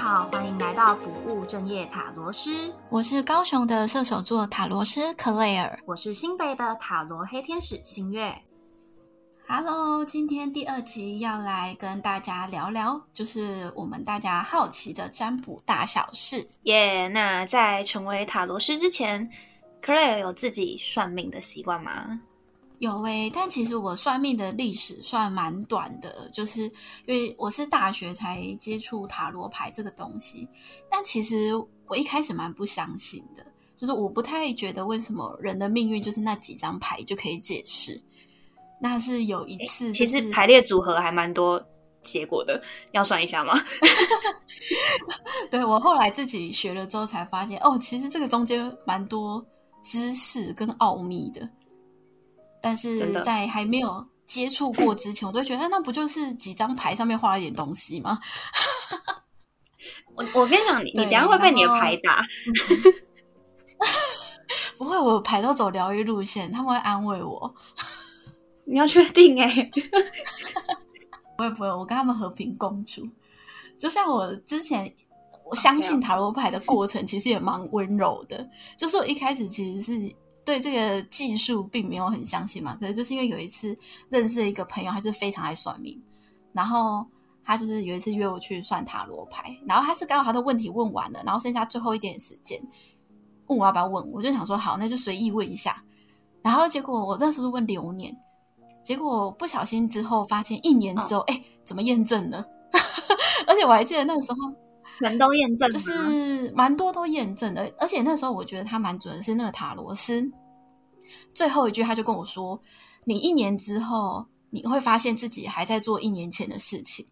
好，欢迎来到不务正业塔罗师。我是高雄的射手座塔罗师克莱尔，我是新北的塔罗黑天使星月。Hello，今天第二集要来跟大家聊聊，就是我们大家好奇的占卜大小事。耶，那在成为塔罗师之前，克莱尔有自己算命的习惯吗？有诶，但其实我算命的历史算蛮短的，就是因为我是大学才接触塔罗牌这个东西。但其实我一开始蛮不相信的，就是我不太觉得为什么人的命运就是那几张牌就可以解释。那是有一次，其实排列组合还蛮多结果的，要算一下吗？对我后来自己学了之后才发现，哦，其实这个中间蛮多知识跟奥秘的。但是在还没有接触过之前，我都觉得那不就是几张牌上面画了一点东西吗？我我跟你讲，你你等下会被你的牌打。不会，我牌都走疗愈路线，他们会安慰我。你要确定哎？不会不会，我跟他们和平共处。就像我之前，我相信塔罗牌的过程其实也蛮温柔的。就是我一开始其实是。对这个技术并没有很相信嘛，可是就是因为有一次认识一个朋友，他就非常爱算命，然后他就是有一次约我去算塔罗牌，然后他是刚好他的问题问完了，然后剩下最后一点时间问我要不要问，我就想说好，那就随意问一下，然后结果我那时候问流年，结果不小心之后发现一年之后，哎，怎么验证了？而且我还记得那个时候全都验证，就是蛮多都验证的，而且那时候我觉得他蛮准的是那个塔罗斯。最后一句，他就跟我说：“你一年之后，你会发现自己还在做一年前的事情，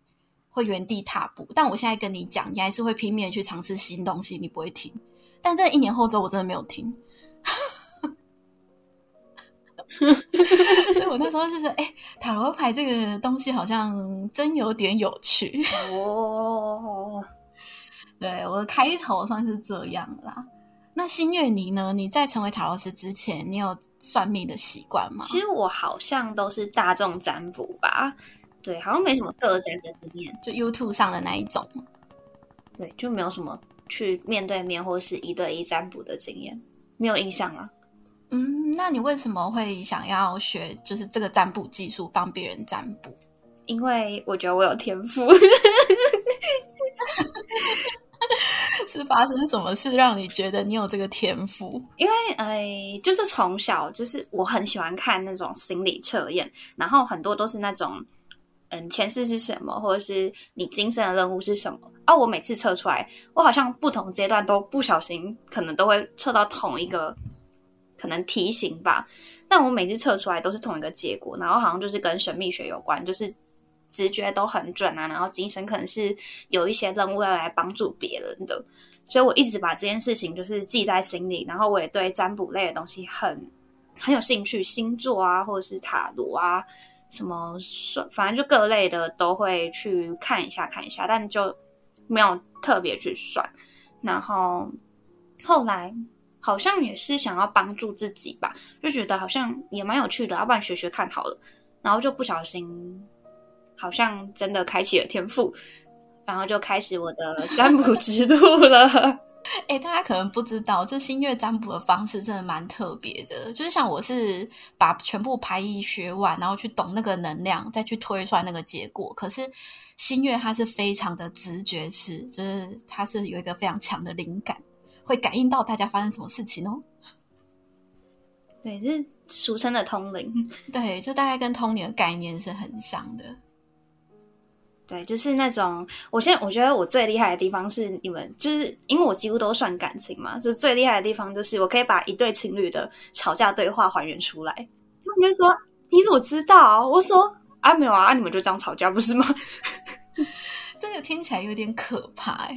会原地踏步。但我现在跟你讲，你还是会拼命去尝试新东西，你不会停。但这一年后之后，我真的没有停。所以，我那时候就是，哎，塔罗牌这个东西好像真有点有趣哦。对，我的开头算是这样啦。”那新月你呢？你在成为塔罗斯之前，你有算命的习惯吗？其实我好像都是大众占卜吧，对，好像没什么个人的经验，就 YouTube 上的那一种，对，就没有什么去面对面或是一对一占卜的经验，没有印象啊。嗯，那你为什么会想要学就是这个占卜技术，帮别人占卜？因为我觉得我有天赋。是发生什么事让你觉得你有这个天赋？因为哎，就是从小就是我很喜欢看那种心理测验，然后很多都是那种嗯前世是什么，或者是你今生的任务是什么啊？我每次测出来，我好像不同阶段都不小心可能都会测到同一个可能题型吧。但我每次测出来都是同一个结果，然后好像就是跟神秘学有关，就是直觉都很准啊。然后精神可能是有一些任务要来帮助别人的。所以我一直把这件事情就是记在心里，然后我也对占卜类的东西很很有兴趣，星座啊，或者是塔罗啊，什么算，反正就各类的都会去看一下看一下，但就没有特别去算。然后后来好像也是想要帮助自己吧，就觉得好像也蛮有趣的，要不然学学看好了，然后就不小心好像真的开启了天赋。然后就开始我的占卜之路了。哎，大家可能不知道，就星月占卜的方式真的蛮特别的。就是像我是把全部牌意学完，然后去懂那个能量，再去推算那个结果。可是星月它是非常的直觉式，就是它是有一个非常强的灵感，会感应到大家发生什么事情哦。对，是俗称的通灵。对，就大概跟通灵的概念是很像的。对，就是那种，我现在我觉得我最厉害的地方是你们，就是因为我几乎都算感情嘛，就最厉害的地方就是我可以把一对情侣的吵架对话还原出来。他们就说：“你怎么知道？”我说：“啊，没有啊，你们就这样吵架不是吗？” 这个听起来有点可怕。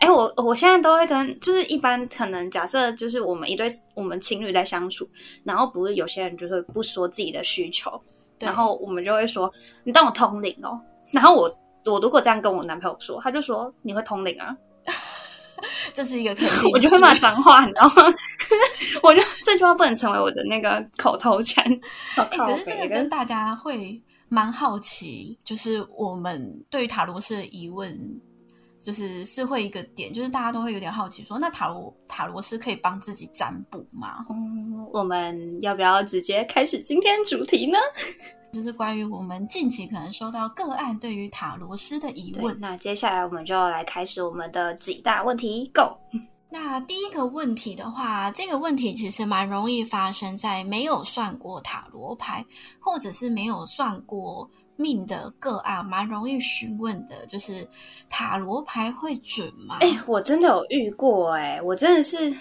哎，我我现在都会跟，就是一般可能假设就是我们一对我们情侣在相处，然后不是有些人就会不说自己的需求，然后我们就会说：“你当我通灵哦。”然后我我如果这样跟我男朋友说，他就说你会通灵啊，这是一个肯定，我就会骂脏话，你知道吗？我就这句话不能成为我的那个口头禅。可是这个跟大家会蛮好奇，就是我们对于塔罗斯的疑问，就是是会一个点，就是大家都会有点好奇说，那塔罗塔罗师可以帮自己占卜吗？嗯，我们要不要直接开始今天主题呢？就是关于我们近期可能收到个案对于塔罗师的疑问。那接下来我们就来开始我们的几大问题，Go。那第一个问题的话，这个问题其实蛮容易发生在没有算过塔罗牌，或者是没有算过命的个案，蛮容易询问的，就是塔罗牌会准吗？哎，我真的有遇过，哎，我真的是。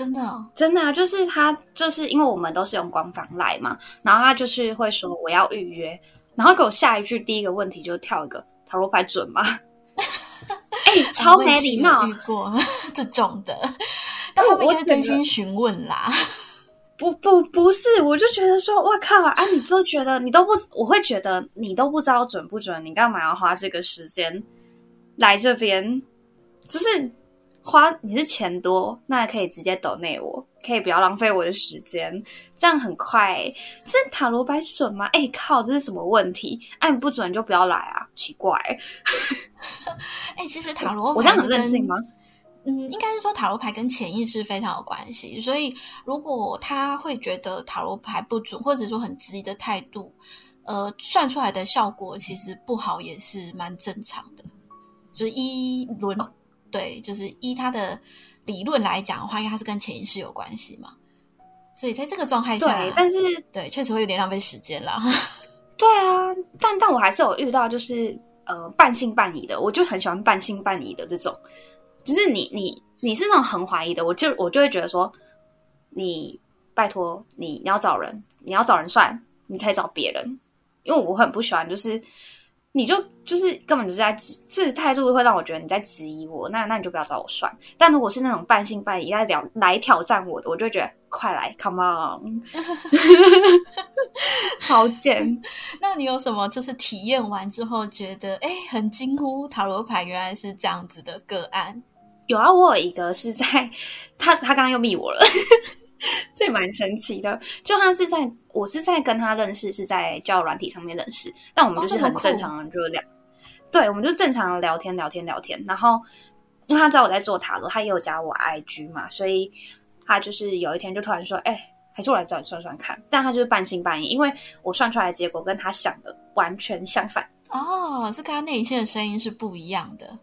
真的，真的啊！就是他，就是因为我们都是用官方来嘛，然后他就是会说我要预约，然后给我下一句第一个问题就跳一个塔罗牌准吗？哎，超没礼貌！遇过 这种的，但我不是真心询问啦。不不不是，我就觉得说，哇靠啊！你都觉得你都不，我会觉得你都不知道准不准，你干嘛要花这个时间来这边？就是。花你是钱多，那可以直接抖内我，可以不要浪费我的时间，这样很快。这塔罗牌准吗？哎靠，这是什么问题？哎，不准就不要来啊，奇怪。哎，其实塔罗我这样很任性吗？嗯，应该是说塔罗牌跟潜意识非常有关系，所以如果他会觉得塔罗牌不准，或者说很质疑的态度，呃，算出来的效果其实不好，也是蛮正常的，就是一轮。对，就是依他的理论来讲的话，因为他是跟潜意识有关系嘛，所以在这个状态下，对，但是对，确实会有点浪费时间啦。对啊，但但我还是有遇到，就是呃半信半疑的，我就很喜欢半信半疑的这种，就是你你你是那种很怀疑的，我就我就会觉得说，你拜托你你要找人，你要找人算，你可以找别人，因为我很不喜欢就是。你就就是根本就是在这态度会让我觉得你在质疑我，那那你就不要找我算。但如果是那种半信半疑来聊来挑战我的，我就觉得快来，come on，好贱。那你有什么就是体验完之后觉得哎很惊呼塔罗牌原来是这样子的个案？有啊，我有一个是在他他刚刚又密我了。这蛮神奇的，就他是在我是在跟他认识，是在交友软体上面认识，但我们就是很正常的，就聊，对，我们就正常的聊天聊天聊天。然后因为他知道我在做塔罗，他也有加我 IG 嘛，所以他就是有一天就突然说：“哎，还是我来找你算算看。”但他就是半信半疑，因为我算出来的结果跟他想的完全相反。哦，这跟他内心的声音是不一样的。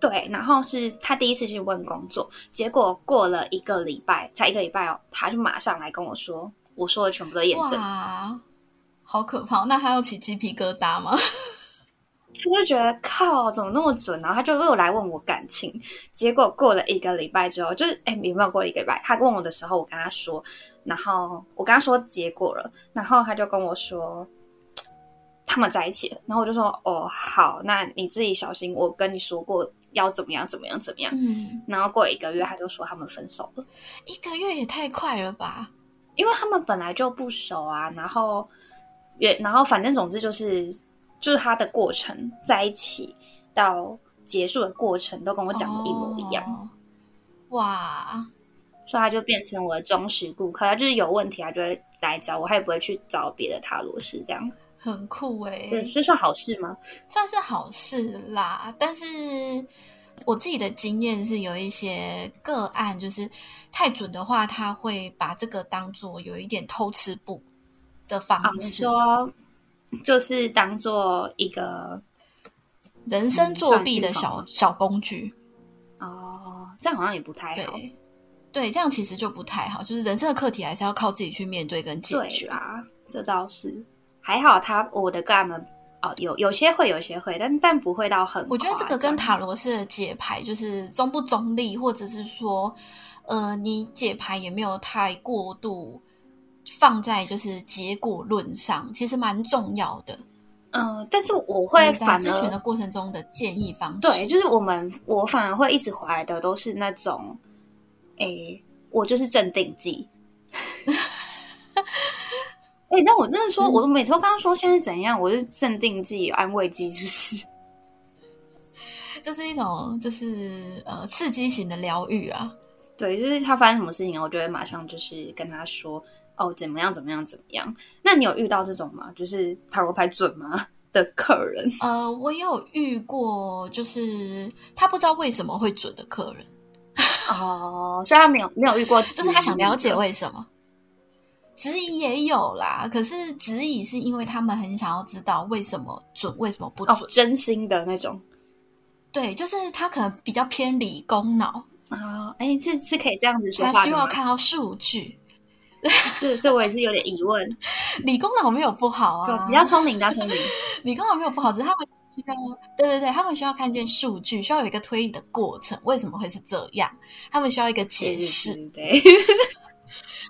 对，然后是他第一次去问工作，结果过了一个礼拜，才一个礼拜哦，他就马上来跟我说，我说的全部都验证，好可怕！那他要起鸡皮疙瘩吗？他就觉得靠，怎么那么准？然后他就又来问我感情，结果过了一个礼拜之后，就是哎，有没有过一个礼拜？他问我的时候，我跟他说，然后我跟他说结果了，然后他就跟我说他们在一起了，然后我就说哦，好，那你自己小心，我跟你说过。要怎么样？怎么样？怎么样？嗯，然后过一个月，他就说他们分手了。一个月也太快了吧？因为他们本来就不熟啊。然后，也然后，反正总之就是，就是他的过程，在一起到结束的过程，都跟我讲的一模一样。哇！所以他就变成我的忠实顾客。他就是有问题，他就会来找我，他也不会去找别的塔罗师这样。很酷哎，这算好事吗？算是好事啦。但是我自己的经验是，有一些个案就是太准的话，他会把这个当做有一点偷吃布的方式，说就是当做一个人生作弊的小小工具。哦，这样好像也不太好。对，这样其实就不太好。就是人生的课题还是要靠自己去面对跟解决啊。这倒是。还好，他我的干们哦，有有些会，有些会，但但不会到很。我觉得这个跟塔罗式的解牌就是中不中立，或者是说，呃，你解牌也没有太过度放在就是结果论上，其实蛮重要的。嗯，但是我会在咨询的过程中的建议方式，对，就是我们我反而会一直怀的都是那种，诶，我就是镇定剂。哎，但我真的说，我每次都刚刚说现在怎样，我是镇定剂、安慰剂，就是，这是一种就是呃刺激型的疗愈啊。对，就是他发生什么事情，我就会马上就是跟他说，哦，怎么样，怎么样，怎么样。那你有遇到这种吗？就是塔罗牌准吗？的客人？呃，我有遇过，就是他不知道为什么会准的客人。哦，所以他没有没有遇过，就是他想了解为什么。质疑也有啦，可是质疑是因为他们很想要知道为什么准，为什么不准，真心的那种。对，就是他可能比较偏理工脑啊。哎，是是可以这样子说话他需要看到数据。这这我也是有点疑问。理工脑没有不好啊，比较聪明，比较聪明。理工脑没有不好，只是他们需要，对对对，他们需要看见数据，需要有一个推理的过程，为什么会是这样？他们需要一个解释。对。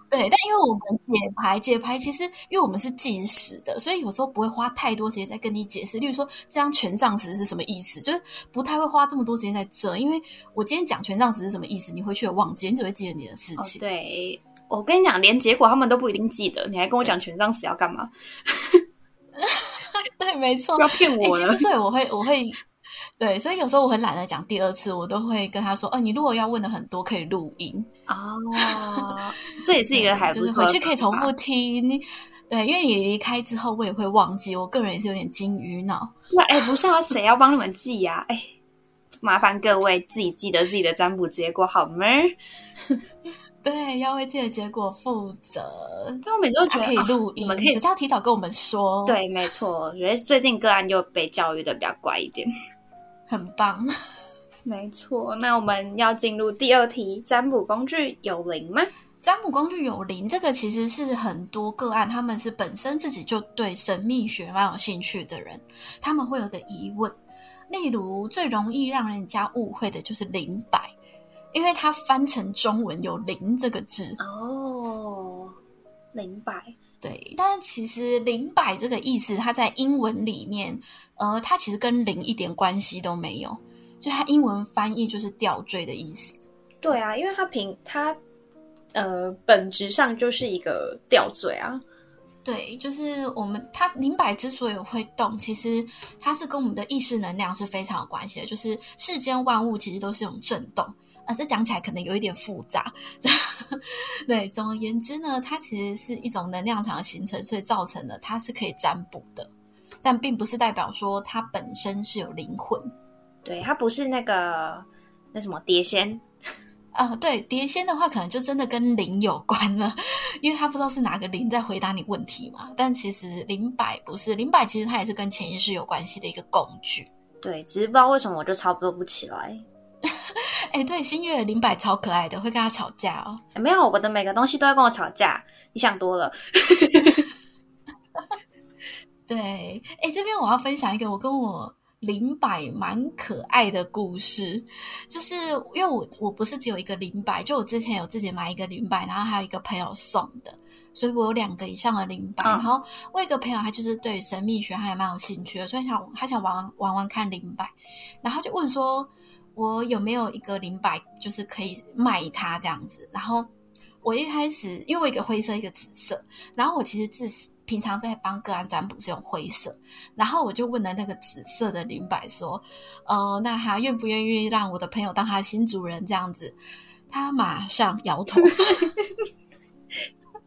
对，但因为我们解牌，解牌其实因为我们是计时的，所以有时候不会花太多时间在跟你解释。例如说，这张权杖十是什么意思，就是不太会花这么多时间在这。因为我今天讲权杖十是什么意思，你回去也忘记，你只会记得你的事情。对，我跟你讲，连结果他们都不一定记得，你还跟我讲权杖十要干嘛？对，没错，要骗我了。其实所以我会，我会。对，所以有时候我很懒得讲第二次，我都会跟他说：“哦，你如果要问的很多，可以录音哦。”这也是一个还就是回去可以重复听。对，因为你离开之后，我也会忘记。我个人也是有点金鱼脑。那哎，不是啊，谁要帮你们记呀？哎，麻烦各位自己记得自己的占卜结果好吗？对，要为自己的结果负责。但我每次都觉得可以录音，可以只是要提早跟我们说。对，没错，我觉得最近个案就被教育的比较乖一点。很棒，没错。那我们要进入第二题：占卜工具有灵吗？占卜工具有灵，这个其实是很多个案，他们是本身自己就对神秘学蛮有兴趣的人，他们会有的疑问。例如，最容易让人家误会的就是灵摆，因为它翻成中文有“灵”这个字哦，灵摆。对，但其实“灵摆”这个意思，它在英文里面，呃，它其实跟零一点关系都没有。就它英文翻译就是吊坠的意思。对啊，因为它平它呃本质上就是一个吊坠啊。对，就是我们它灵摆之所以会动，其实它是跟我们的意识能量是非常有关系的。就是世间万物其实都是种震动。啊，这讲起来可能有一点复杂。对，总而言之呢，它其实是一种能量场的形成，所以造成了它是可以占卜的，但并不是代表说它本身是有灵魂。对，它不是那个那什么碟仙啊。对，碟仙的话，可能就真的跟灵有关了，因为他不知道是哪个灵在回答你问题嘛。但其实灵摆不是灵摆，其实它也是跟潜意识有关系的一个工具。对，只是不知道为什么我就操作不起来。哎，对，新月林柏超可爱的，会跟他吵架哦。没有，我的每个东西都要跟我吵架，你想多了。对，哎，这边我要分享一个我跟我林柏蛮可爱的故事，就是因为我我不是只有一个林柏，就我之前有自己买一个林柏，然后还有一个朋友送的，所以我有两个以上的林柏。然后我一个朋友他就是对神秘学还蛮有兴趣的，所以想他想玩玩玩看林柏，然后就问说。我有没有一个零百，就是可以卖它这样子？然后我一开始，因为我一个灰色，一个紫色，然后我其实自平常在帮个案占卜是用灰色，然后我就问了那个紫色的零百说：“呃，那他愿不愿意让我的朋友当他的新主人？”这样子，他马上摇头，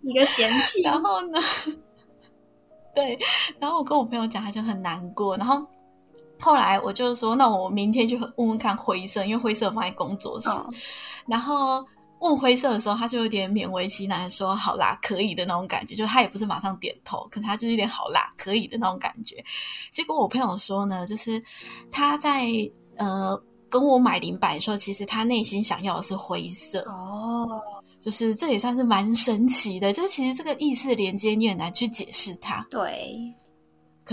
一个嫌弃。然后呢，对，然后我跟我朋友讲，他就很难过，然后。后来我就说，那我明天就问问看灰色，因为灰色放在工作室。然后问灰色的时候，他就有点勉为其难说：“好啦，可以的那种感觉。”就他也不是马上点头，可他就是有点“好啦，可以的那种感觉。”结果我朋友说呢，就是他在呃跟我买零百的时候，其实他内心想要的是灰色哦，就是这也算是蛮神奇的。就是其实这个意识连接你很难去解释它。对。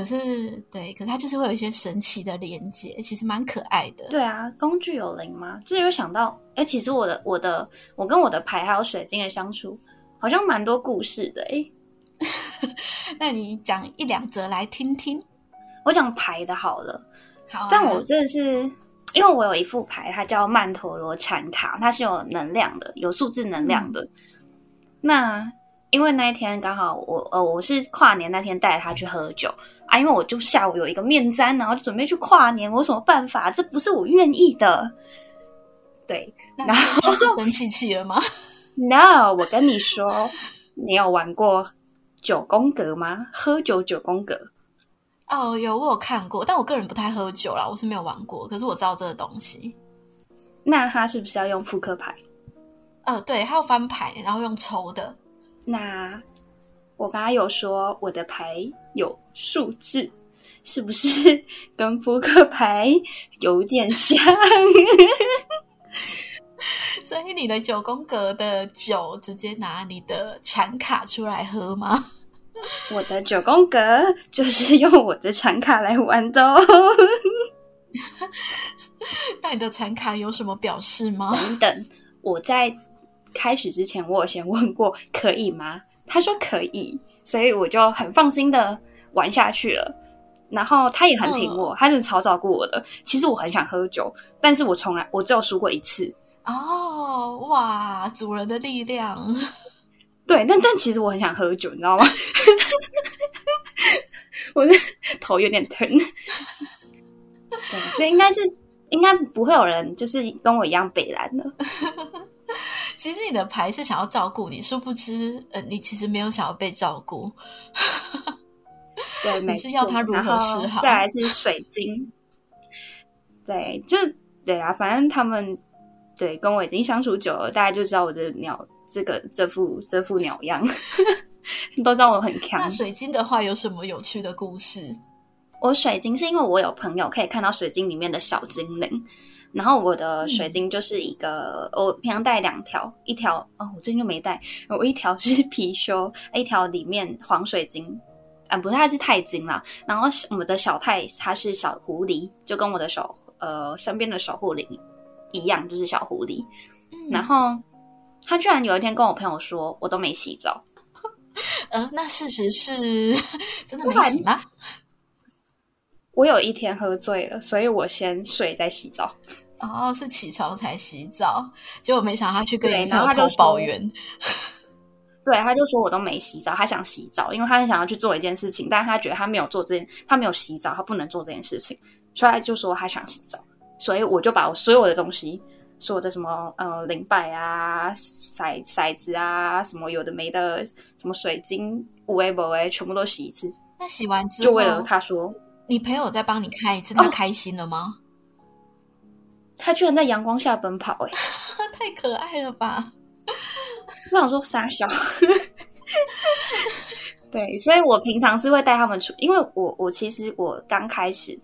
可是，对，可是它就是会有一些神奇的连接，其实蛮可爱的。对啊，工具有灵吗？这有想到，哎，其实我的、我的、我跟我的牌还有水晶的相处，好像蛮多故事的。哎，那你讲一两则来听听。我讲牌的好了，好。但我真的是，因为我有一副牌，它叫曼陀罗禅卡，它是有能量的，有数字能量的。那因为那一天刚好我呃，我是跨年那天带他去喝酒。啊，因为我就下午有一个面瞻，然后就准备去跨年，我有什么办法？这不是我愿意的。对，然后是生气气了吗？No，我跟你说，你有玩过九宫格吗？喝酒九宫格哦，有我有看过，但我个人不太喝酒啦，我是没有玩过。可是我知道这个东西。那他是不是要用扑克牌？呃，对，他要翻牌，然后用抽的。那我刚刚有说我的牌有数字，是不是 跟扑克牌有点像？所以你的九宫格的酒，直接拿你的产卡出来喝吗？我的九宫格就是用我的产卡来玩的哦。那你的产卡有什么表示吗？等等，我在开始之前，我有先问过可以吗？他说可以，所以我就很放心的玩下去了。然后他也很挺我，他是超照顾我的。其实我很想喝酒，但是我从来我只有输过一次。哦，哇，主人的力量。对，但但其实我很想喝酒，你知道吗？我的头有点疼。对，这应该是应该不会有人就是跟我一样北蓝的。其实你的牌是想要照顾你，殊不知，呃，你其实没有想要被照顾。对，你是要他如何是好？再来是水晶。对，就对啊，反正他们对跟我已经相处久了，大家就知道我的鸟。这个这副这副鸟样，都知道我很强。那水晶的话有什么有趣的故事？我水晶是因为我有朋友可以看到水晶里面的小精灵，然后我的水晶就是一个，我平常带两条，一条哦，我最近就没带，我一条是貔貅，一条里面黄水晶，啊，不是，它是钛晶啦。然后我们的小太它是小狐狸，就跟我的手呃身边的守护灵一样，就是小狐狸，然后。他居然有一天跟我朋友说：“我都没洗澡。”呃，那事实是 真的没洗吗？我有一天喝醉了，所以我先睡再洗澡。哦，是起床才洗澡，结果没想到他去跟人家偷抱怨。对，他就说我都没洗澡，他想洗澡，因为他很想要去做一件事情，但是他觉得他没有做这件，他没有洗澡，他不能做这件事情，所以他就说他想洗澡。所以我就把我所有的东西。所有的什么呃灵摆啊骰骰子啊什么有的没的什么水晶五 A 五 A 全部都洗一次。那洗完之后，就为了他说，你朋友再帮你开一次，他开心了吗？他居然在阳光下奔跑，哎，太可爱了吧！我想说傻笑。对，所以我平常是会带他们出，因为我我其实我刚开始。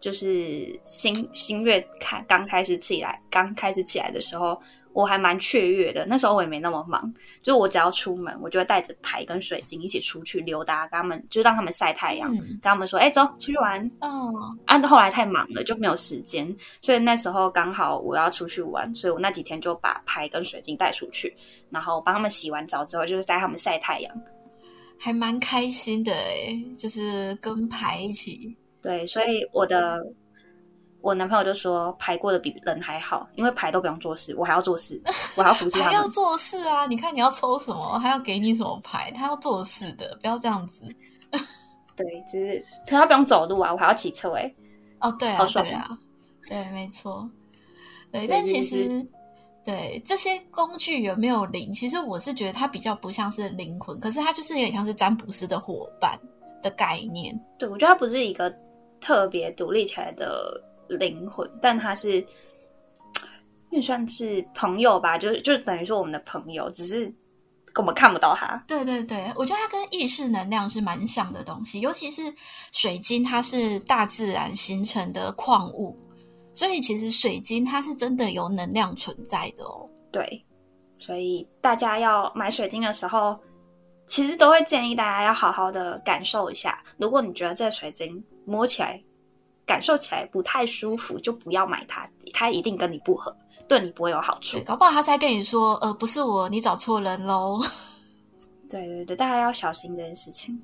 就是新新月开刚开始起来，刚开始起来的时候，我还蛮雀跃的。那时候我也没那么忙，就我只要出门，我就会带着牌跟水晶一起出去溜达，跟他们就让他们晒太阳，跟他们说：“哎，走出去玩。”哦，啊，后来太忙了就没有时间，所以那时候刚好我要出去玩，所以我那几天就把牌跟水晶带出去，然后帮他们洗完澡之后，就是带他们晒太阳，还蛮开心的哎，就是跟牌一起。对，所以我的我男朋友就说牌过的比人还好，因为牌都不用做事，我还要做事，我还要服侍 他还要做事啊！你看你要抽什么，还要给你什么牌，他要做事的，不要这样子。对，就是他不用走路啊，我还要骑车哎。哦，对啊，对啊，对，没错。对，但其实对这些工具有没有灵？其实我是觉得它比较不像是灵魂，可是它就是有点像是占卜师的伙伴的概念。对，我觉得它不是一个。特别独立起来的灵魂，但他是 也算是朋友吧，就是就等于说我们的朋友，只是我们看不到他。对对对，我觉得它跟意识能量是蛮像的东西，尤其是水晶，它是大自然形成的矿物，所以其实水晶它是真的有能量存在的哦。对，所以大家要买水晶的时候。其实都会建议大家要好好的感受一下。如果你觉得这水晶摸起来、感受起来不太舒服，就不要买它，它一定跟你不合，对你不会有好处。搞不好他才跟你说：“呃，不是我，你找错人喽。”对对对，大家要小心这件事情。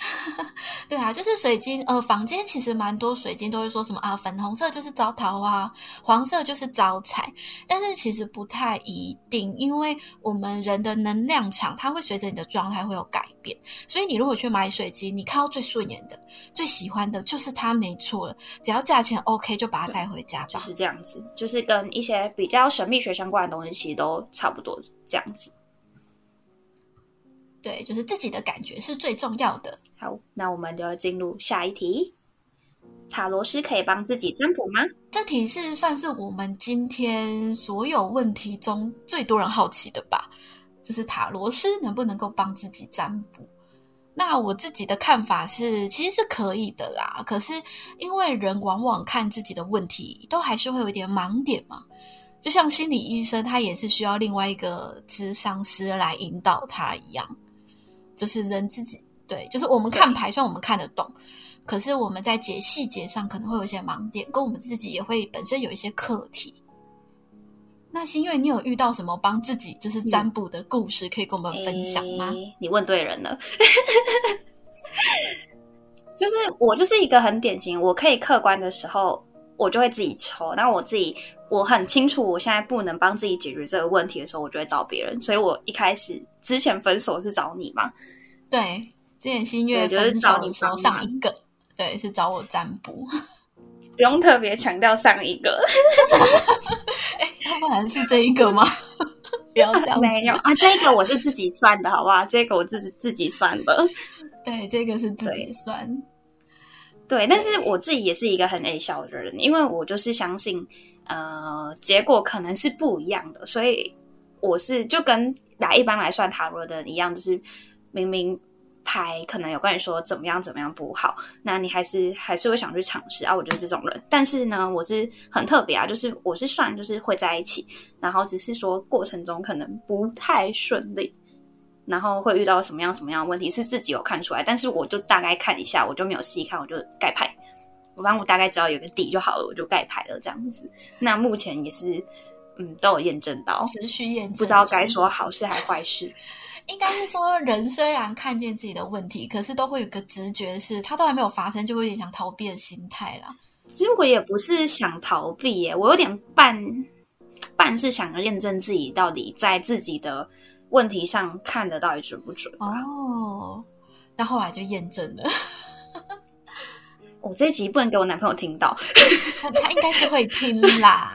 对啊，就是水晶。呃，房间其实蛮多水晶都会说什么啊，粉红色就是招桃花，黄色就是招财。但是其实不太一定，因为我们人的能量场，它会随着你的状态会有改变。所以你如果去买水晶，你看到最顺眼的、最喜欢的，就是它没错了。只要价钱 OK，就把它带回家吧。就是这样子，就是跟一些比较神秘学相关的东西，其实都差不多这样子。对，就是自己的感觉是最重要的。好，那我们就要进入下一题。塔罗师可以帮自己占卜吗？这题是算是我们今天所有问题中最多人好奇的吧？就是塔罗师能不能够帮自己占卜？那我自己的看法是，其实是可以的啦。可是因为人往往看自己的问题，都还是会有一点盲点嘛。就像心理医生，他也是需要另外一个智商师来引导他一样。就是人自己对，就是我们看牌，虽然我们看得懂。可是我们在解细节上可能会有一些盲点，跟我们自己也会本身有一些课题。那新月，你有遇到什么帮自己就是占卜的故事可以跟我们分享吗？你问对人了，就是我就是一个很典型，我可以客观的时候，我就会自己抽。然后我自己我很清楚，我现在不能帮自己解决这个问题的时候，我就会找别人。所以我一开始之前分手是找你嘛？对，之前新月分手的时候上一个。对，是找我占卜，不用特别强调上一个。哎，要不然是这一个吗？不要这样，没有啊，这个我是自己算的，好不好？这个我自己自己算的。对，这个是自己算。对，但是我自己也是一个很爱笑的人，因为我就是相信，呃，结果可能是不一样的，所以我是就跟来一般来算塔罗的人一样，就是明明。牌可能有跟你说怎么样怎么样不好，那你还是还是会想去尝试啊？我觉得这种人，但是呢，我是很特别啊，就是我是算就是会在一起，然后只是说过程中可能不太顺利，然后会遇到什么样什么样的问题是自己有看出来，但是我就大概看一下，我就没有细看，我就盖牌，我反正我大概知道有个底就好了，我就盖牌了这样子。那目前也是嗯都有验证到，持续验证，不知道该说好事还是坏事。应该是说，人虽然看见自己的问题，可是都会有个直觉，是他都还没有发生，就会有点想逃避的心态啦。其实我也不是想逃避耶，我有点半半是想要验证自己到底在自己的问题上看的到底准不准哦。那后来就验证了。我 这集不能给我男朋友听到，他应该是会听啦。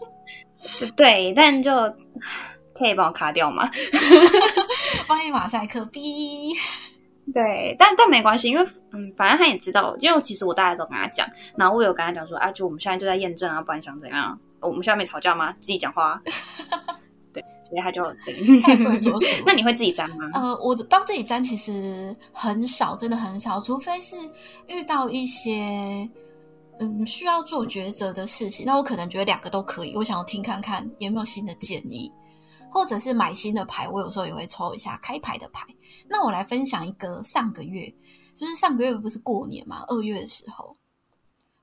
对，但就。可以帮我卡掉吗？帮你马赛克 B。对，但但没关系，因为嗯，反正他也知道，因为其实我大家都跟他讲，然后我有跟他讲说啊，就我们现在就在验证啊，不然想怎样？我们现在没吵架吗？自己讲话。对，所以他就对。那你会自己粘吗？呃，我帮自己粘其实很少，真的很少，除非是遇到一些嗯需要做抉择的事情，那我可能觉得两个都可以，我想要听看看有没有新的建议。或者是买新的牌，我有时候也会抽一下开牌的牌。那我来分享一个上个月，就是上个月不是过年嘛，二月的时候，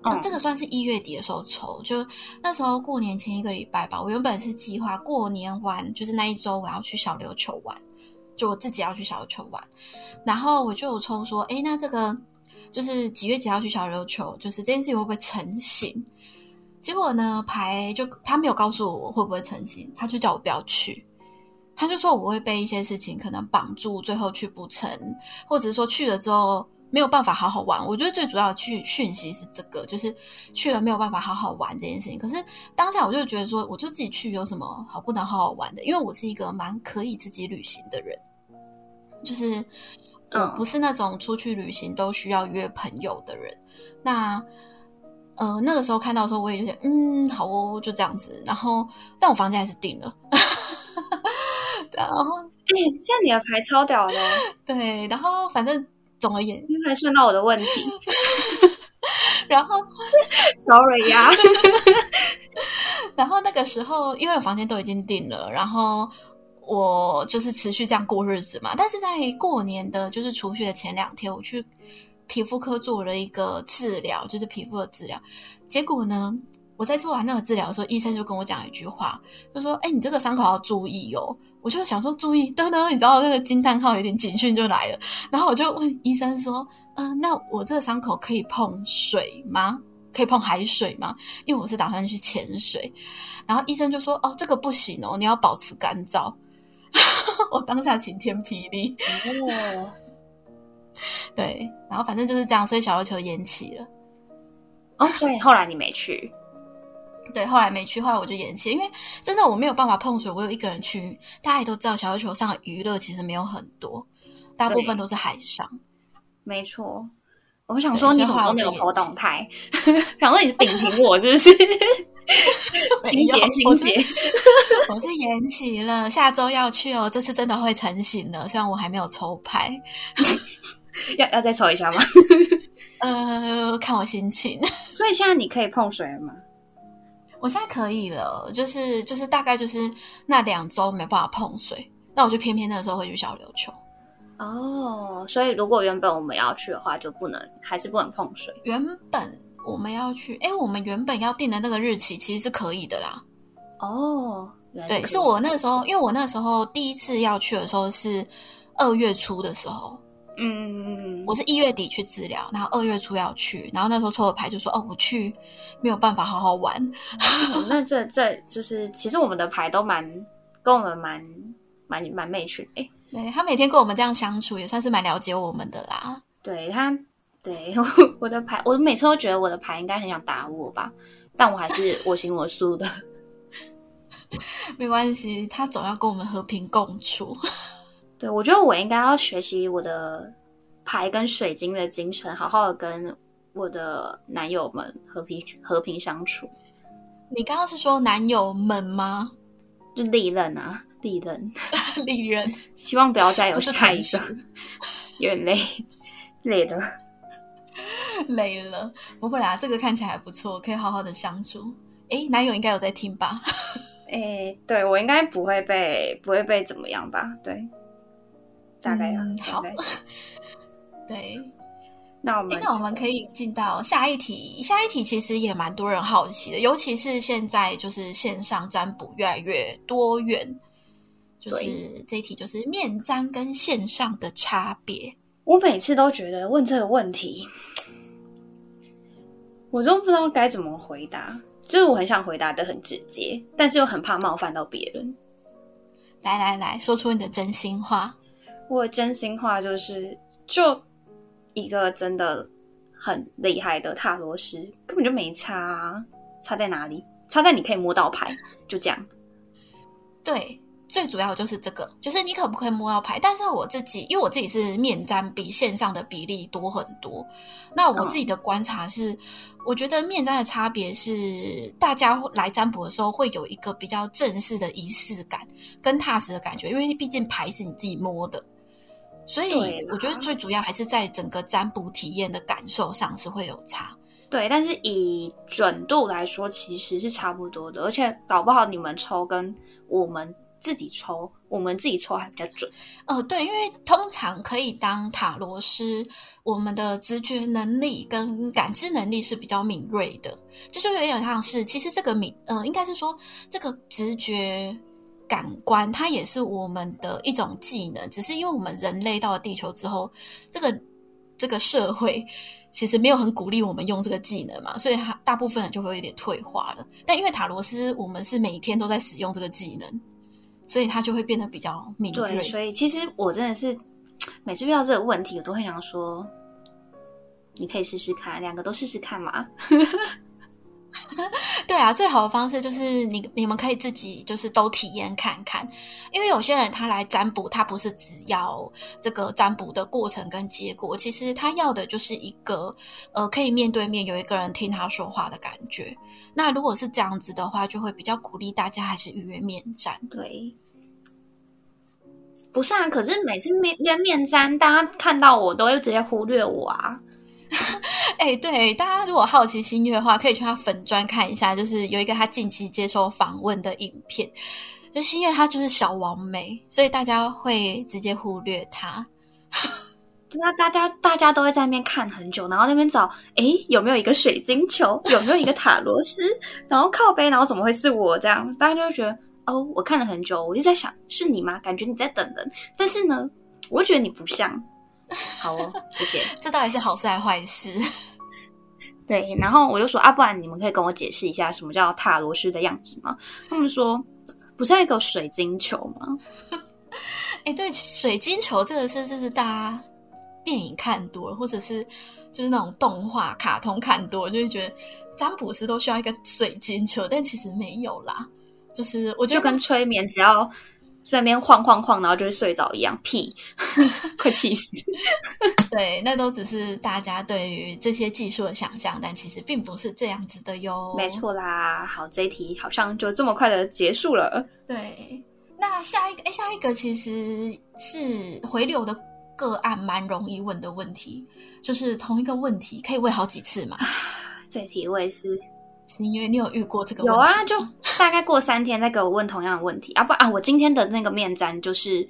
那这个算是一月底的时候抽，就那时候过年前一个礼拜吧。我原本是计划过年玩，就是那一周我要去小琉球玩，就我自己要去小琉球玩。然后我就有抽说，哎，那这个就是几月几号去小琉球，就是这件事情会不会成型？结果呢？牌就他没有告诉我会不会成型，他就叫我不要去。他就说我会被一些事情可能绑住，最后去不成，或者是说去了之后没有办法好好玩。我觉得最主要的去讯息是这个，就是去了没有办法好好玩这件事情。可是当下我就觉得说，我就自己去有什么好不能好好玩的？因为我是一个蛮可以自己旅行的人，就是我不是那种出去旅行都需要约朋友的人。那呃，那个时候看到的时候，我也有点嗯，好哦，就这样子。然后，但我房间还是定了。然后，哎，现在你的牌超屌的。对，然后反正总而言之，还算到我的问题。然后，sorry 呀。然后那个时候，因为我房间都已经定了，然后我就是持续这样过日子嘛。但是在过年的就是除夕的前两天，我去。皮肤科做了一个治疗，就是皮肤的治疗。结果呢，我在做完那个治疗的时候，医生就跟我讲一句话，就说：“哎，你这个伤口要注意哦。”我就想说注意，噔噔，你知道那个惊叹号有点警讯就来了。然后我就问医生说：“嗯，那我这个伤口可以碰水吗？可以碰海水吗？因为我是打算去潜水。”然后医生就说：“哦，这个不行哦，你要保持干燥。”我当下晴天霹雳。对，然后反正就是这样，所以小琉球延期了。哦，所以后来你没去？对，后来没去，后来我就延期，因为真的我没有办法碰水，我有一个人去。大家也都知道，小琉球上的娱乐其实没有很多，大部分都是海上。没错，我想说你怎么都没有活动态，想说你顶停我，是不是？情节，情节，我是延期了，下周要去哦。这次真的会成型了，虽然我还没有抽牌，要要再抽一下吗？呃，看我心情。所以现在你可以碰水了吗？我现在可以了，就是就是大概就是那两周没办法碰水，那我就偏偏那时候会去小琉球。哦，所以如果原本我们要去的话，就不能还是不能碰水。原本我们要去，哎，我们原本要定的那个日期其实是可以的啦。哦，对，是我那个时候，因为我那时候第一次要去的时候是二月初的时候。嗯，我是一月底去治疗，然后二月初要去，然后那时候抽的牌就说：“哦，我去没有办法好好玩。”那这这就是，其实我们的牌都蛮跟我们蛮蛮蛮媚趣哎。对他每天跟我们这样相处，也算是蛮了解我们的啦。对他，对 我的牌，我每次都觉得我的牌应该很想打我吧，但我还是我行我素的。没关系，他总要跟我们和平共处。对，我觉得我应该要学习我的牌跟水晶的精神，好好的跟我的男友们和平和平相处。你刚刚是说男友们吗？就历任啊，历任，历任，希望不要再有下一个。有点累，累了，累了。不会啦，这个看起来还不错，可以好好的相处。哎，男友应该有在听吧？哎，对我应该不会被不会被怎么样吧？对。大概好，对，那我们那我们可以进到下一题。下一题其实也蛮多人好奇的，尤其是现在就是线上占卜越来越多元，就是这一题就是面占跟线上的差别。我每次都觉得问这个问题，我都不知道该怎么回答。就是我很想回答的很直接，但是又很怕冒犯到别人。来来来说出你的真心话。我的真心话就是，就一个真的很厉害的塔罗师，根本就没差，差在哪里？差在你可以摸到牌，就这样。对，最主要就是这个，就是你可不可以摸到牌？但是我自己，因为我自己是面占比线上的比例多很多。那我自己的观察是，我觉得面占的差别是，大家来占卜的时候会有一个比较正式的仪式感跟踏实的感觉，因为毕竟牌是你自己摸的。所以我觉得最主要还是在整个占卜体验的感受上是会有差。对，但是以准度来说，其实是差不多的。而且搞不好你们抽跟我们自己抽，我们自己抽还比较准。呃，对，因为通常可以当塔罗师，我们的直觉能力跟感知能力是比较敏锐的，就就有点像是，其实这个敏，呃，应该是说这个直觉。感官，它也是我们的一种技能，只是因为我们人类到了地球之后，这个这个社会其实没有很鼓励我们用这个技能嘛，所以它大部分人就会有点退化了。但因为塔罗斯，我们是每天都在使用这个技能，所以它就会变得比较敏锐。对，所以其实我真的是每次遇到这个问题，我都会想说，你可以试试看，两个都试试看嘛。对啊，最好的方式就是你你们可以自己就是都体验看看，因为有些人他来占卜，他不是只要这个占卜的过程跟结果，其实他要的就是一个呃可以面对面有一个人听他说话的感觉。那如果是这样子的话，就会比较鼓励大家还是预约面占。对，不是啊，可是每次面约面占，大家看到我都会直接忽略我啊。哎，对，大家如果好奇新月的话，可以去他粉专看一下，就是有一个他近期接受访问的影片。就新月他就是小王美，所以大家会直接忽略他。那大家大家都会在那边看很久，然后那边找，哎，有没有一个水晶球？有没有一个塔罗斯？然后靠背，然后怎么会是我这样？大家就会觉得，哦，我看了很久，我一直在想，是你吗？感觉你在等人，但是呢，我觉得你不像。好哦，谢谢。这到底是好事还是坏事？对，然后我就说啊，不然你们可以跟我解释一下什么叫塔罗斯的样子吗？他们说不是一个水晶球吗？哎，对，水晶球这个是，这是大家电影看多了，或者是就是那种动画、卡通看多，就会觉得占卜师都需要一个水晶球，但其实没有啦。就是我觉得就跟催眠，只要在那边晃晃晃，然后就会睡着一样，屁，快气死！对，那都只是大家对于这些技术的想象，但其实并不是这样子的哟。没错啦，好，这一题好像就这么快的结束了。对，那下一个，哎，下一个其实是回流的个案，蛮容易问的问题，就是同一个问题可以问好几次嘛？这题我也是。是因为你有遇过这个问题？有啊，就大概过三天再给我问同样的问题啊！不啊，我今天的那个面占就是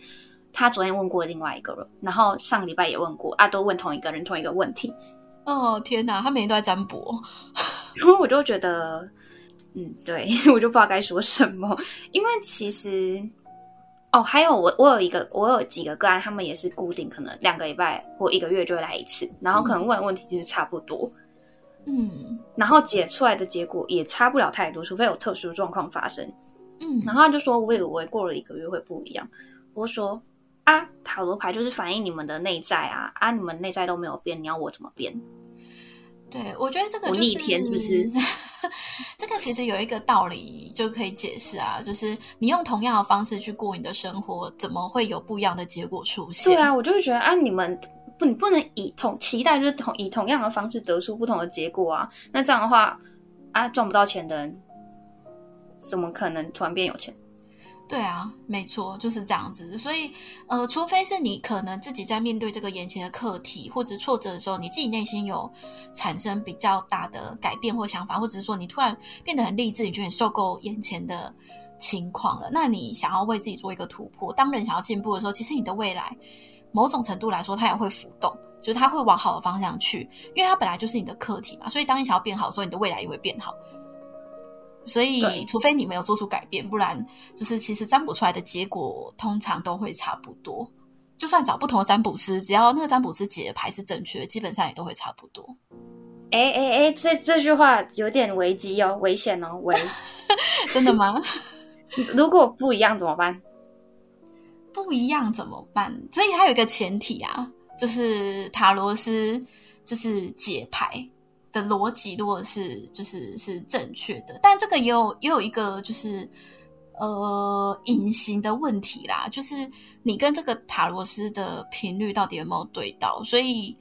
他昨天问过另外一个人，然后上礼拜也问过啊，都问同一个人同一个问题。哦天哪，他每天都在占卜，然后我就觉得，嗯，对 我就不知道该说什么，因为其实哦，还有我我有一个我有几个个案，他们也是固定，可能两个礼拜或一个月就会来一次，然后可能问的问题就是差不多。嗯，然后解出来的结果也差不了太多，除非有特殊状况发生。嗯，然后他就说，我以为过了一个月会不一样。我说啊，塔罗牌就是反映你们的内在啊，啊，你们内在都没有变，你要我怎么变？对，我觉得这个逆天是不是？这个其实有一个道理就可以解释啊，就是你用同样的方式去过你的生活，怎么会有不一样的结果出现？对啊，我就会觉得啊，你们。不，你不能以同期待，就是同以同样的方式得出不同的结果啊。那这样的话，啊，赚不到钱的人，怎么可能突然变有钱？对啊，没错，就是这样子。所以，呃，除非是你可能自己在面对这个眼前的课题或者挫折的时候，你自己内心有产生比较大的改变或想法，或者是说你突然变得很励志，你觉得你受够眼前的情况了，那你想要为自己做一个突破。当人想要进步的时候，其实你的未来。某种程度来说，它也会浮动，就是它会往好的方向去，因为它本来就是你的课题嘛。所以，当你想要变好的时候，你的未来也会变好。所以，除非你没有做出改变，不然就是其实占卜出来的结果通常都会差不多。就算找不同的占卜师，只要那个占卜师解的牌是正确的，基本上也都会差不多。哎哎哎，这这句话有点危机哦，危险哦，危！真的吗？如果不一样怎么办？不一样怎么办？所以它有一个前提啊，就是塔罗斯就是解牌的逻辑，如果是就是是正确的，但这个也有也有一个就是呃隐形的问题啦，就是你跟这个塔罗斯的频率到底有没有对到？所以。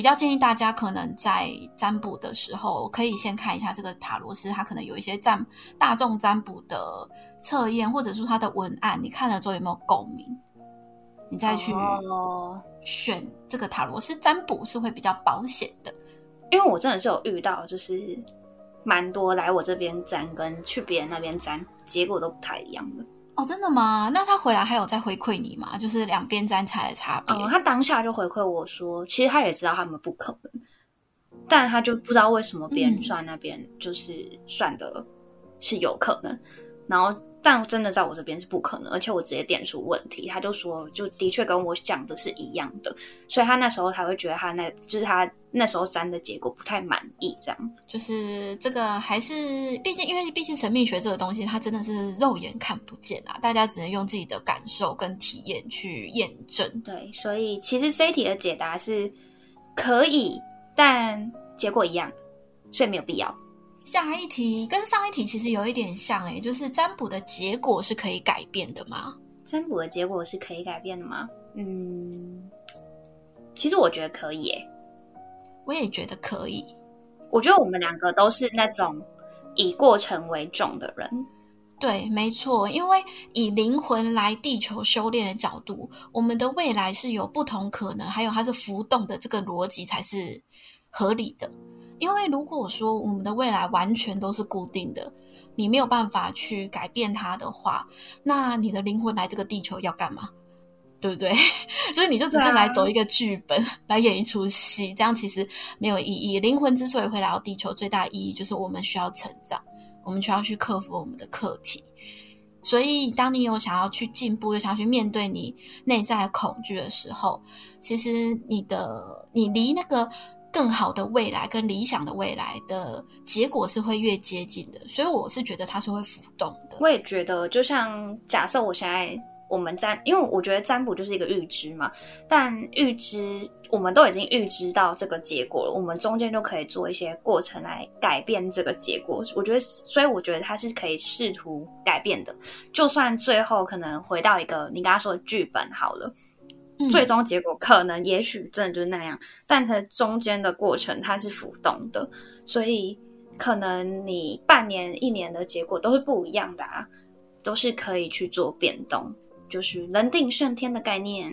比较建议大家可能在占卜的时候，可以先看一下这个塔罗斯，他可能有一些占大众占卜的测验，或者说他的文案，你看了之后有没有共鸣，你再去选这个塔罗斯占卜是会比较保险的。因为我真的是有遇到，就是蛮多来我这边占跟去别人那边占，结果都不太一样的。哦，真的吗？那他回来还有再回馈你吗？就是两边站起来的差别。哦，他当下就回馈我说，其实他也知道他们不可能，但他就不知道为什么别人算那边就是算的是有可能，然后。但真的在我这边是不可能，而且我直接点出问题，他就说，就的确跟我讲的是一样的，所以他那时候才会觉得他那就是他那时候粘的结果不太满意，这样就是这个还是毕竟因为毕竟神秘学这个东西，它真的是肉眼看不见啊，大家只能用自己的感受跟体验去验证。对，所以其实这一题的解答是可以，但结果一样，所以没有必要。下一题跟上一题其实有一点像诶，就是占卜的结果是可以改变的吗？占卜的结果是可以改变的吗？嗯，其实我觉得可以诶，我也觉得可以。我觉得我们两个都是那种以过程为重的人。对，没错，因为以灵魂来地球修炼的角度，我们的未来是有不同可能，还有它是浮动的，这个逻辑才是合理的。因为如果说我们的未来完全都是固定的，你没有办法去改变它的话，那你的灵魂来这个地球要干嘛？对不对？所以你就只是来走一个剧本，来演一出戏，这样其实没有意义。灵魂之所以会来到地球，最大意义就是我们需要成长，我们需要去克服我们的课题。所以，当你有想要去进步，又想要去面对你内在恐惧的时候，其实你的你离那个。更好的未来跟理想的未来的结果是会越接近的，所以我是觉得它是会浮动的。我也觉得，就像假设我现在我们占，因为我觉得占卜就是一个预知嘛，但预知我们都已经预知到这个结果了，我们中间就可以做一些过程来改变这个结果。我觉得，所以我觉得它是可以试图改变的，就算最后可能回到一个你刚刚说的剧本好了。最终结果可能也许真的就是那样，但它中间的过程它是浮动的，所以可能你半年、一年的结果都是不一样的啊，都是可以去做变动，就是人定胜天的概念。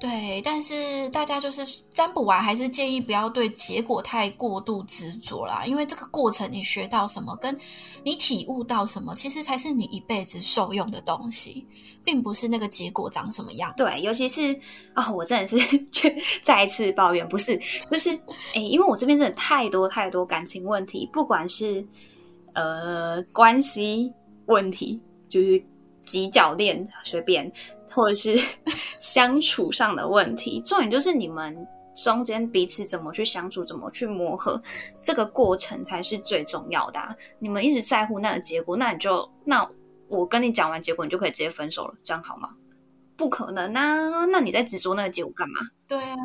对，但是大家就是占卜完，还是建议不要对结果太过度执着啦。因为这个过程你学到什么，跟你体悟到什么，其实才是你一辈子受用的东西，并不是那个结果长什么样。对，尤其是啊，我真的是 去再一次抱怨，不是，就是哎，因为我这边真的太多太多感情问题，不管是呃关系问题，就是几角恋，随便。或者是 相处上的问题，重点就是你们中间彼此怎么去相处，怎么去磨合，这个过程才是最重要的。你们一直在乎那个结果，那你就那我跟你讲完结果，你就可以直接分手了，这样好吗？不可能啊！那你在执着那个结果干嘛？对啊。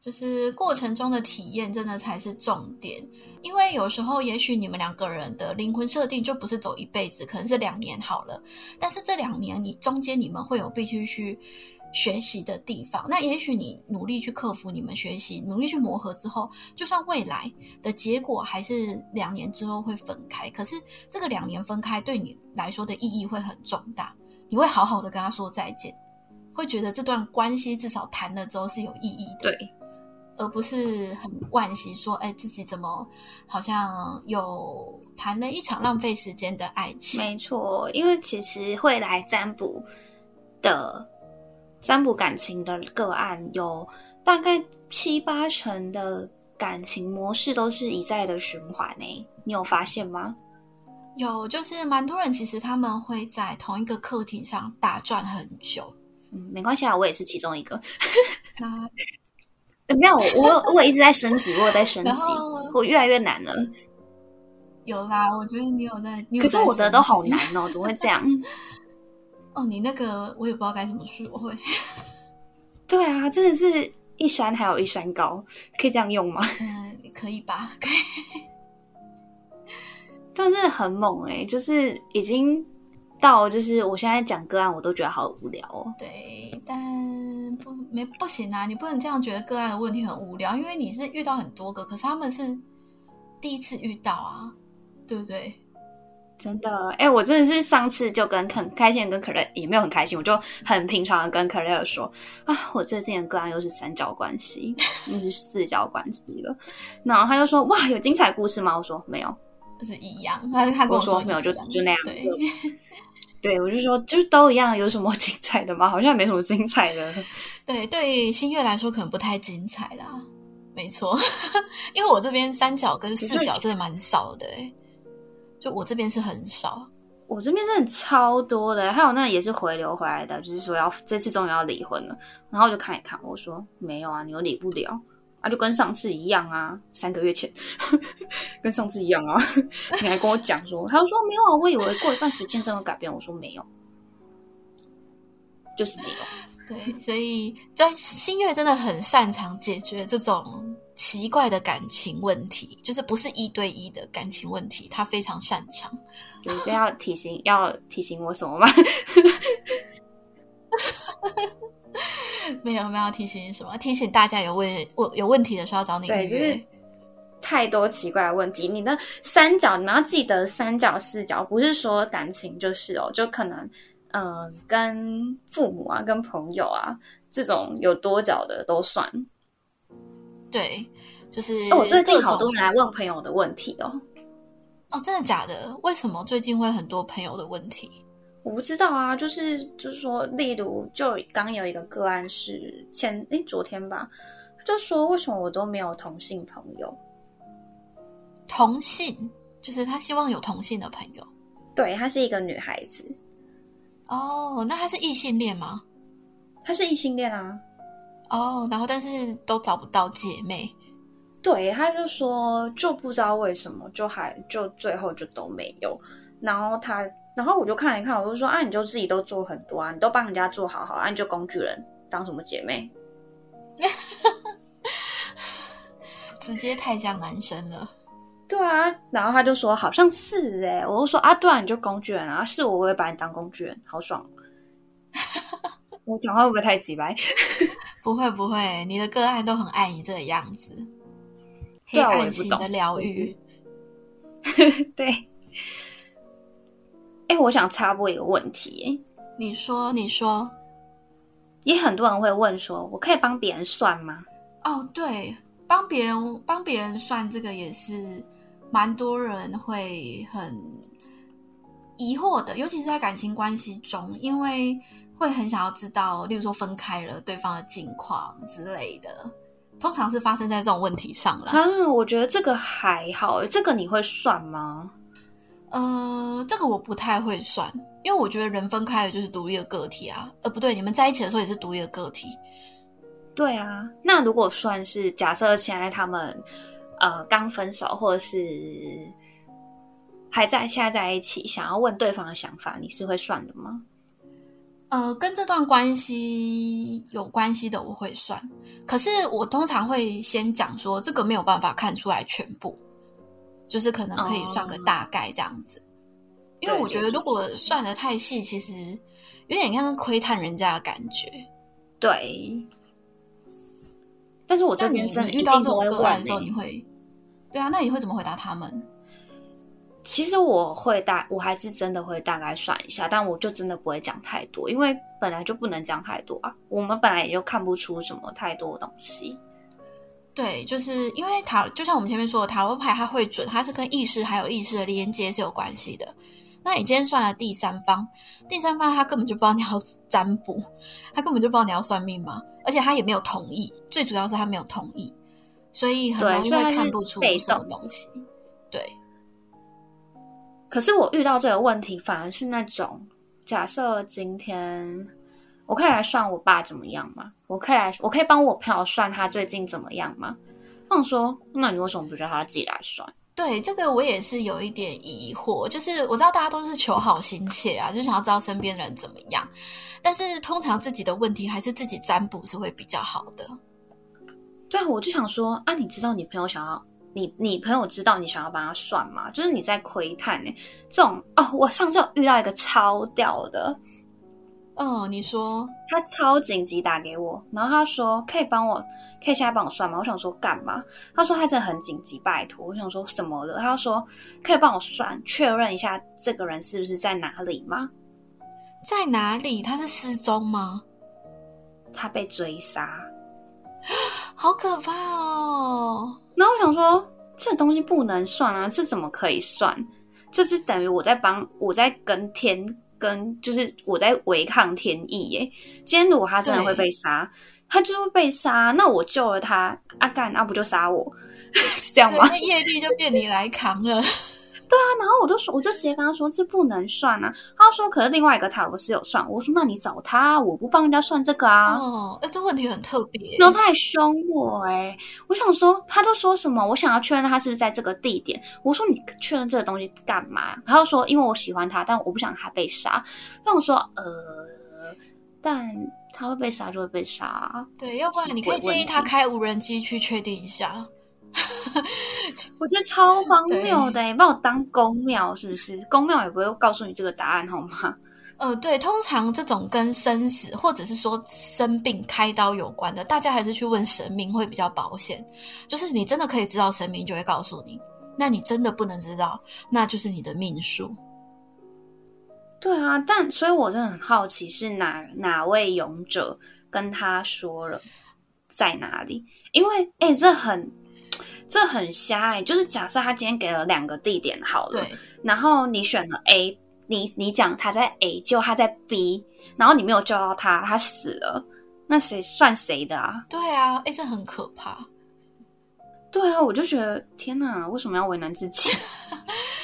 就是过程中的体验，真的才是重点。因为有时候，也许你们两个人的灵魂设定就不是走一辈子，可能是两年好了。但是这两年，你中间你们会有必须去学习的地方。那也许你努力去克服，你们学习，努力去磨合之后，就算未来的结果还是两年之后会分开，可是这个两年分开对你来说的意义会很重大。你会好好的跟他说再见，会觉得这段关系至少谈了之后是有意义的。对。而不是很惋惜，说哎，自己怎么好像有谈了一场浪费时间的爱情？没错，因为其实会来占卜的占卜感情的个案，有大概七八成的感情模式都是一再的循环呢。你有发现吗？有，就是蛮多人其实他们会在同一个课题上打转很久。嗯，没关系啊，我也是其中一个。没有，我我一直在升级，我在升级，我越来越难了。有啦，我觉得你有在，可是我的都好难哦，怎么会这样？哦，你那个我也不知道该怎么说，会。对啊，真的是一山还有一山高，可以这样用吗？嗯，可以吧？可以。但真的很猛哎，就是已经。到就是我现在讲个案，我都觉得好无聊哦。对，但不没不行啊，你不能这样觉得个案的问题很无聊，因为你是遇到很多个，可是他们是第一次遇到啊，对不对？真的，哎，我真的是上次就跟很开心跟可乐也没有很开心，我就很平常的跟可乐说啊，我最近的个案又是三角关系，又是四角关系了。然后他就说哇，有精彩故事吗？我说没有，就是一样。他他跟我说没有，就就那样。对。对，我就说，就都一样，有什么 精彩的吗？好像没什么精彩的。对，对新月来说可能不太精彩啦。没错，因为我这边三角跟四角真的蛮少的，哎，就我这边是很少，我这边真的超多的。还有那也是回流回来的，就是说要这次终于要离婚了，然后我就看一看，我说没有啊，你又离不了。啊，就跟上次一样啊，三个月前跟上次一样啊，你还跟我讲说，他说没有啊，我以为过一段时间真的改变，我说没有，就是没有。对，所以在新月真的很擅长解决这种奇怪的感情问题，就是不是一对一的感情问题，他非常擅长。你这要提醒要提醒我什么吗？没有没有提醒什么？提醒大家有问问有问题的时候找你对，就是太多奇怪的问题。你的三角，你们要记得三角四角，不是说感情就是哦，就可能嗯，跟父母啊，跟朋友啊，这种有多角的都算。对，就是我最近好多人来问朋友的问题哦。哦，真的假的？为什么最近会很多朋友的问题？我不知道啊，就是就是说，例如就刚有一个个案是前诶昨天吧，就说为什么我都没有同性朋友？同性就是他希望有同性的朋友，对，她是一个女孩子。哦，那她是异性恋吗？她是异性恋啊。哦，然后但是都找不到姐妹。对，他就说就不知道为什么，就还就最后就都没有。然后他。然后我就看一看，我就说啊，你就自己都做很多啊，你都帮人家做好好啊，你就工具人当什么姐妹？直接太像男生了。对啊，然后他就说好像是哎，我就说啊，对啊，你就工具人啊，是我我会把你当工具人，好爽。我讲话会不会太直白？不会不会，你的个案都很爱你这个样子，黑暗型的疗愈。对。哎，我想插播一个问题，你说，你说，也很多人会问说，我可以帮别人算吗？哦，对，帮别人帮别人算这个也是蛮多人会很疑惑的，尤其是在感情关系中，因为会很想要知道，例如说分开了对方的近况之类的，通常是发生在这种问题上了。啊，我觉得这个还好，这个你会算吗？呃，这个我不太会算，因为我觉得人分开的就是独立的个体啊。呃，不对，你们在一起的时候也是独立的个体。对啊，那如果算是假设现在他们呃刚分手，或者是还在现在在一起，想要问对方的想法，你是会算的吗？呃，跟这段关系有关系的我会算，可是我通常会先讲说这个没有办法看出来全部。就是可能可以算个大概这样子，因为我觉得如果算的太细，其实有点像窥探人家的感觉。对，但是我这边真的遇到这种个案的时候，你会对啊？那你会怎么回答他们？其实我会大，我还是真的会大概算一下，但我就真的不会讲太多，因为本来就不能讲太多啊。我们本来也就看不出什么太多东西。对，就是因为塔，就像我们前面说的，塔罗牌它会准，它是跟意识还有意识的连接是有关系的。那你今天算了第三方，第三方他根本就不知道你要 占卜，他根本就不知道你要算命嘛，而且他也没有同意，最主要是他没有同意，所以很容易会看不出什么东西。对。可是我遇到这个问题，反而是那种假设今天。我可以来算我爸怎么样吗？我可以来，我可以帮我朋友算他最近怎么样吗？我想说，那你为什么不叫他自己来算？对，这个我也是有一点疑惑。就是我知道大家都是求好心切啊，就想要知道身边人怎么样，但是通常自己的问题还是自己占卜是会比较好的。对啊，我就想说啊，你知道你朋友想要你，你朋友知道你想要帮他算吗？就是你在窥探呢，这种哦，我上次有遇到一个超屌的。哦，你说他超紧急打给我，然后他说可以帮我，可以现在帮我算吗？我想说干嘛？他说他真的很紧急，拜托。我想说什么了？他说可以帮我算，确认一下这个人是不是在哪里吗？在哪里？他是失踪吗？他被追杀，好可怕哦！然后我想说这东西不能算啊，这怎么可以算？这是等于我在帮我在跟天。跟就是我在违抗天意耶！今天如果他真的会被杀，他就会被杀。那我救了他，阿干那不就杀我？是这样吗？那业力就变你来扛了。对啊，然后我就说，我就直接跟他说，这不能算啊。他说，可是另外一个塔罗师有算。我说，那你找他，我不帮人家算这个啊。哦，哎，这问题很特别。然后他还凶我，哎，我想说，他都说什么？我想要确认他是不是在这个地点。我说，你确认这个东西干嘛？他就说，因为我喜欢他，但我不想他被杀。那我说，呃，但他会被杀就会被杀。对，要不然你可以建议他开无人机去确定一下。我觉得超荒谬的，把我当公庙是不是？公庙也不会告诉你这个答案好吗？呃，对，通常这种跟生死或者是说生病开刀有关的，大家还是去问神明会比较保险。就是你真的可以知道，神明就会告诉你；那你真的不能知道，那就是你的命数。对啊，但所以我真的很好奇，是哪哪位勇者跟他说了在哪里？因为哎，这很。这很瞎哎！就是假设他今天给了两个地点好了，然后你选了 A，你你讲他在 A，结果他在 B，然后你没有救到他，他死了，那谁算谁的啊？对啊，哎，这很可怕。对啊，我就觉得天哪，为什么要为难自己？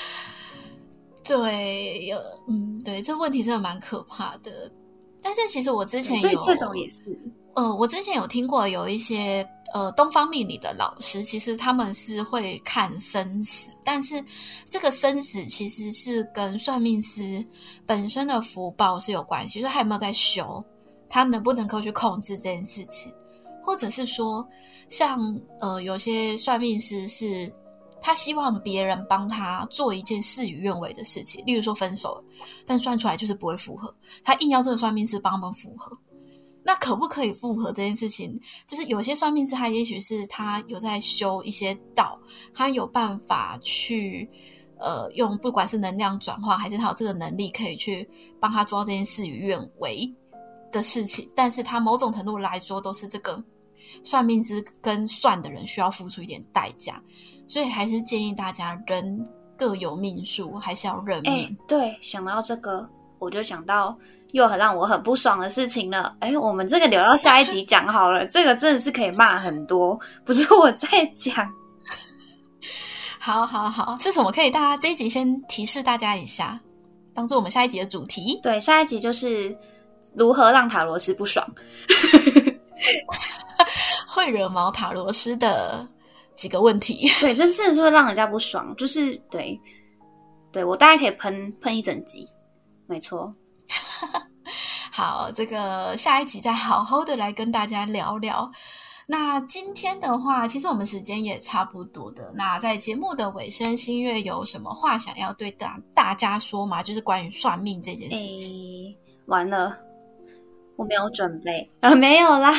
对，有嗯，对，这问题真的蛮可怕的。但是其实我之前有这种也是，嗯，我之前有听过有一些。呃，东方命理的老师其实他们是会看生死，但是这个生死其实是跟算命师本身的福报是有关系，就是他有没有在修，他能不能够去控制这件事情，或者是说，像呃有些算命师是他希望别人帮他做一件事与愿违的事情，例如说分手，但算出来就是不会复合，他硬要这个算命师帮他们复合。那可不可以复合这件事情？就是有些算命师，他也许是他有在修一些道，他有办法去呃用，不管是能量转换，还是他有这个能力可以去帮他做到这件事与愿违的事情。但是他某种程度来说，都是这个算命师跟算的人需要付出一点代价，所以还是建议大家人各有命数，还是要认命。对，想到这个，我就想到。又很让我很不爽的事情了，哎，我们这个留到下一集讲好了。这个真的是可以骂很多，不是我在讲。好好好，是什么？可以大家这一集先提示大家一下，当做我们下一集的主题。对，下一集就是如何让塔罗斯不爽，会惹毛塔罗斯的几个问题。对，这真的是会让人家不爽，就是对，对我大概可以喷喷一整集，没错。好，这个下一集再好好的来跟大家聊聊。那今天的话，其实我们时间也差不多的。那在节目的尾声，新月有什么话想要对大大家说吗？就是关于算命这件事情。完了，我没有准备啊，没有啦。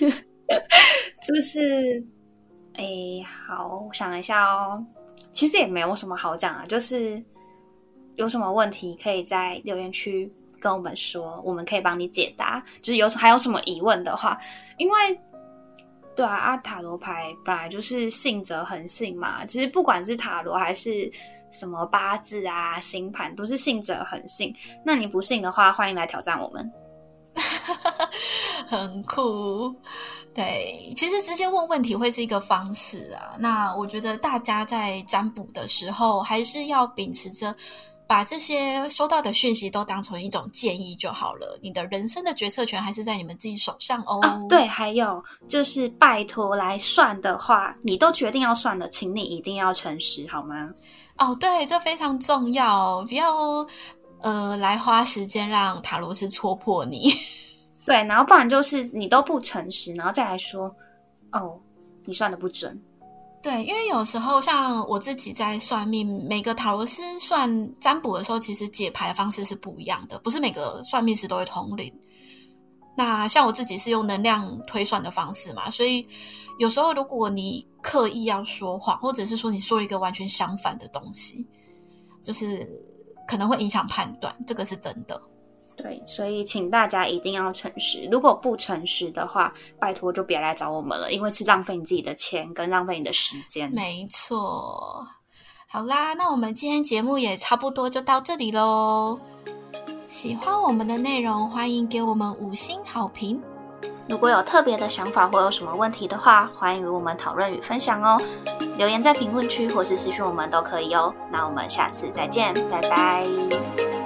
就是，哎，好，我想一下哦。其实也没有什么好讲啊，就是有什么问题可以在留言区。跟我们说，我们可以帮你解答。就是有还有什么疑问的话，因为对啊，阿塔罗牌本来就是信者恒信嘛。其实不管是塔罗还是什么八字啊、星盘，都是信者恒信。那你不信的话，欢迎来挑战我们。很酷，对，其实直接问问题会是一个方式啊。那我觉得大家在占卜的时候，还是要秉持着。把这些收到的讯息都当成一种建议就好了。你的人生的决策权还是在你们自己手上哦。啊，对，还有就是拜托来算的话，你都决定要算了，请你一定要诚实好吗？哦，对，这非常重要，不要呃来花时间让塔罗斯戳破你。对，然后不然就是你都不诚实，然后再来说哦，你算的不准。对，因为有时候像我自己在算命，每个塔罗师算占卜的时候，其实解牌的方式是不一样的，不是每个算命师都会通灵。那像我自己是用能量推算的方式嘛，所以有时候如果你刻意要说谎，或者是说你说了一个完全相反的东西，就是可能会影响判断，这个是真的。对，所以请大家一定要诚实。如果不诚实的话，拜托就别来找我们了，因为是浪费你自己的钱跟浪费你的时间。没错。好啦，那我们今天节目也差不多就到这里喽。喜欢我们的内容，欢迎给我们五星好评。如果有特别的想法或有什么问题的话，欢迎与我们讨论与分享哦。留言在评论区或是私讯我们都可以哦。那我们下次再见，拜拜。